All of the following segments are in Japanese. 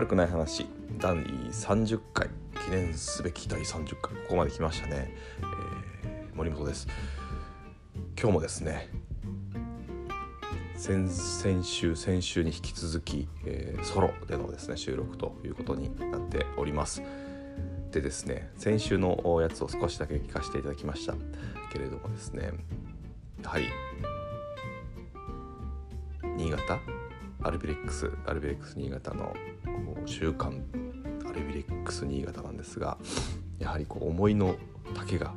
悪くない話第30回記念すべき第30回ここまで来ましたね、えー、森本です。今日もですね先々週先週に引き続き、えー、ソロでのですね収録ということになっております。でですね先週のやつを少しだけ聞かせていただきましたけれどもですねやはり新潟アルビレックスアルビレックス新潟の週刊アルビレックス新潟なんですがやはりこう思いの丈が、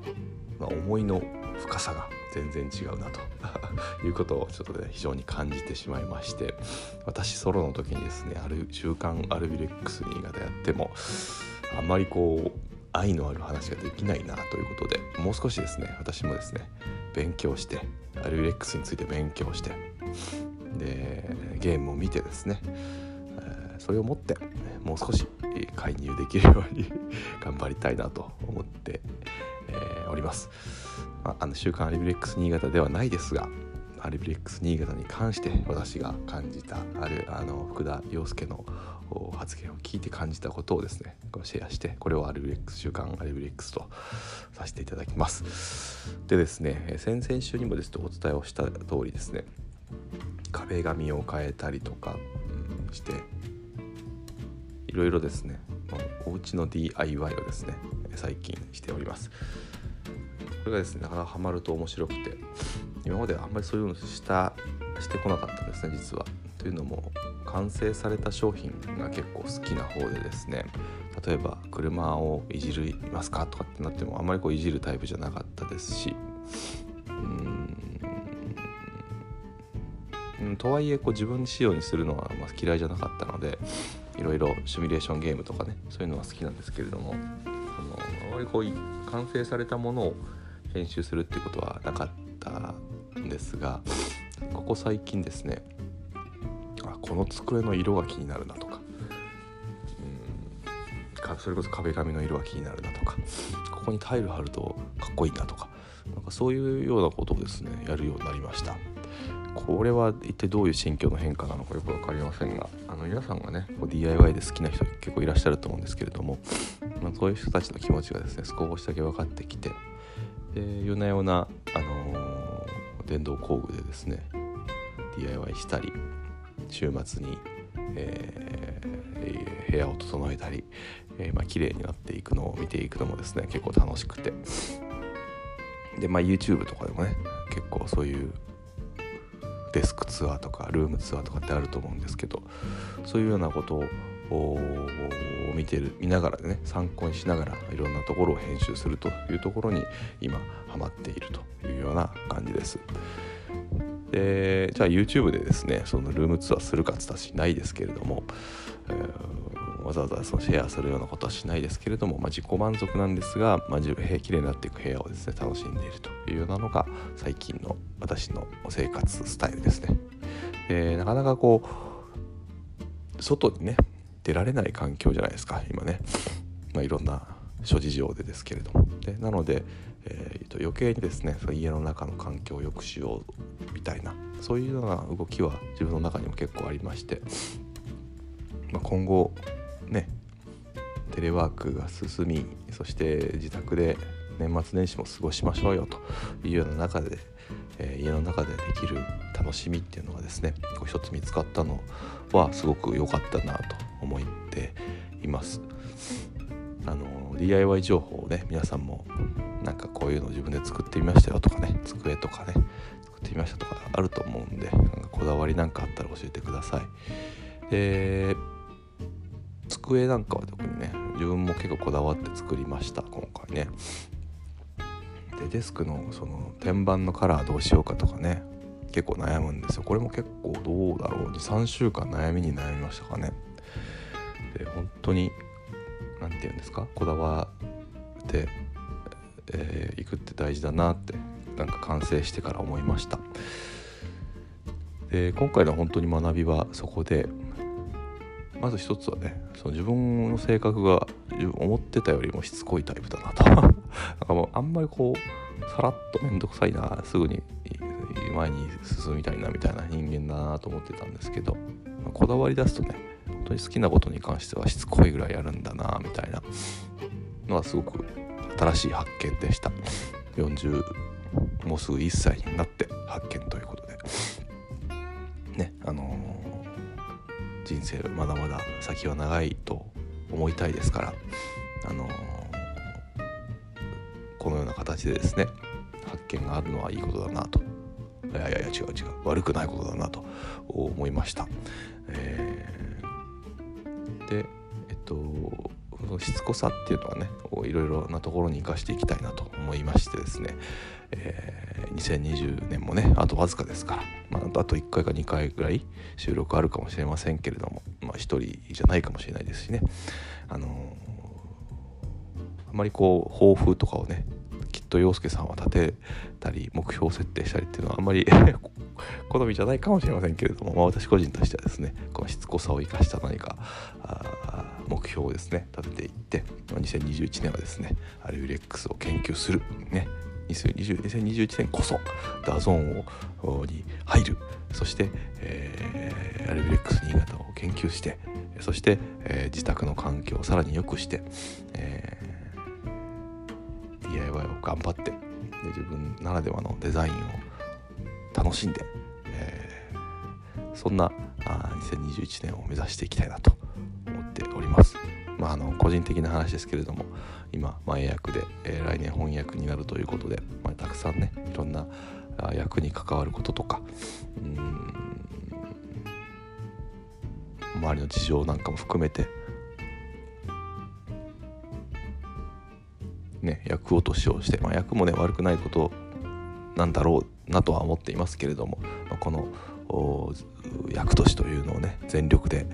まあ、思いの深さが全然違うなと いうことをちょっとね非常に感じてしまいまして私ソロの時にですねある週刊アルビレックス新潟やってもあんまりこう愛のある話ができないなということでもう少しですね私もですね勉強してアルビレックスについて勉強してでゲームを見てですね、それを持ってもう少し介入できるように 頑張りたいなと思って、え、おります。まあ、あの週刊アリブレックス新潟ではないですがアリブレックス新潟に関して私が感じたあるあの福田陽介の発言を聞いて感じたことをですねシェアしてこれをアリブレックス週刊アリブレックスとさせていただきますでですね先々週にもですねお伝えをした通りですね壁紙を変えたりとかしていろいろですね。お家の DIY をですね最近しております。これがですねなかなかハマると面白くて今まであんまりそういうのしたしてこなかったんですね実は。というのも完成された商品が結構好きな方でですね例えば車をいじりますかとかってなってもあんまりこういじるタイプじゃなかったですしとはいえこう自分仕様にするのはま嫌いじゃなかったのでいろいろシミュレーションゲームとかねそういうのは好きなんですけれどもあのあまりこう完成されたものを編集するっていうことはなかったんですがここ最近ですねあこの机の色が気になるなとかうんそれこそ壁紙の色が気になるなとかここにタイル貼るとかっこいいなとかなんかそういうようなことをですねやるようになりました。これは一体どういう心境の変化なのかよく分かりませんがあの皆さんがねこう DIY で好きな人結構いらっしゃると思うんですけれども、まあ、そういう人たちの気持ちがですね少しだけ分かってきてで夜な夜な、あのー、電動工具でですね DIY したり週末に、えー、部屋を整えたり、えーまあ綺麗になっていくのを見ていくのもですね結構楽しくて。でまあ YouTube とかでもね結構そういうデスクツアーとかルームツアーとかってあると思うんですけどそういうようなことを見てる見ながらでね参考にしながらいろんなところを編集するというところに今ハマっているというような感じです。でじゃあ YouTube でですねそのルームツアーするかってたしないですけれども、わざわざそのシェアするようなことはしないですけれども、まあ、自己満足なんですが、まあ、綺麗になっていく部屋をですね楽しんでいるというようなのが最近の私の生活スタイルですね。でなかなかこう外にね出られない環境じゃないですか今ね、まあ、いろんな諸事情でですけれども。でなので、えー、と余計にですねその家の中の環境を良くしようみたいなそういうような動きは自分の中にも結構ありまして、まあ、今後テレワークが進みそして自宅で年末年始も過ごしましょうよというような中で、えー、家の中でできる楽しみっていうのがですねこう一つ見つかったのはすごく良かったなと思っています。あの DIY 情報をね皆さんもなんかこういうの自分で作ってみましたよとかね机とかね作ってみましたとかあると思うんでなんかこだわりなんかあったら教えてください。で机なんかは特にね自分も結構こだわって作りました今回ね。でデスクのその天板のカラーどうしようかとかね結構悩むんですよ。これも結構どうだろう23週間悩みに悩みましたかね。で本当に何て言うんですか？こだわってい、えー、くって大事だなってなんか完成してから思いました。で今回の本当に学びはそこでまず一つはねその自分の性格が思ってたよりもしつこいタイプだなと。なんかもうあんまりこうさらっと面倒くさいなすぐに前に進みたいなみたいな人間だなと思ってたんですけど、まあ、こだわり出すとね本当に好きなことに関してはしつこいぐらいやるんだなみたいなのはすごく新しい発見でした。40もうすぐ1歳になって生まだまだ先は長いと思いたいですからあのー、このような形でですね発見があるのはいいことだなと。いやいやいや違う違う。悪くないことだなと思いました、えー、でえっとしつこさっていうのはねいろいろなところに生かしていきたいなと思いましてですね、え、2020年もねあとわずかですから、まあ、あと1回か2回ぐらい収録あるかもしれませんけれども、まあ、1人じゃないかもしれないですしね。あのー、あまりこう抱負とかをねきっと洋介さんは立てたり目標設定したりっていうのはあんまり 好みじゃないかもしれませんけれども、まあ、私個人としてはですねこのしつこさを生かした何か目標をですね立てていって2021年はですねアルビレックスを研究するね2020 2021年こそDAZN をに入るそして、えー、アルビレックス新潟を研究してそして、えー、自宅の環境をさらに良くして、えー、DIY を頑張ってで自分ならではのデザインを楽しんで、えー、そんなあ2021年を目指していきたいなと思っております。まあ、あの個人的な話ですけれども今前役で、えー、来年翻訳になるということで、まあ、たくさんねいろんな役に関わることとかうん周りの事情なんかも含めてね役落としをして、まあ、役もね悪くないことなんだろうなとは思っていますけれども、まあ、この役年というのをね全力で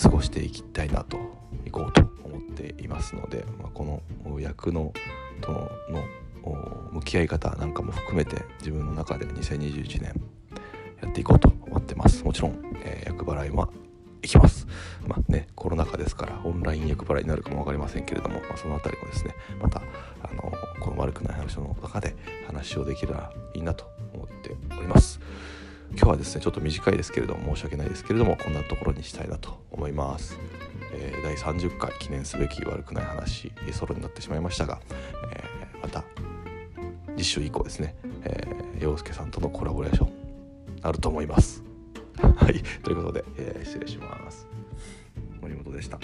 過ごしていきたいなといこうと思っていますので、まあ、この役のとの向き合い方なんかも含めて自分の中で2021年やっていこうと思ってます。もちろん、えー、役払いはいきます。まあねコロナ禍ですからオンライン役払いになるかも分かりませんけれども、まあ、その辺りもですねまたあのこの悪くない話の中で話をできればいいなと今日はですねちょっと短いですけれども申し訳ないですけれどもこんなところにしたいなと思います、えー、第30回記念すべき悪くない話ソロになってしまいましたが、えー、また次週以降ですね、えー、陽介さんとのコラボレーションあると思います。はい。ということで、えー、失礼します。森本でした。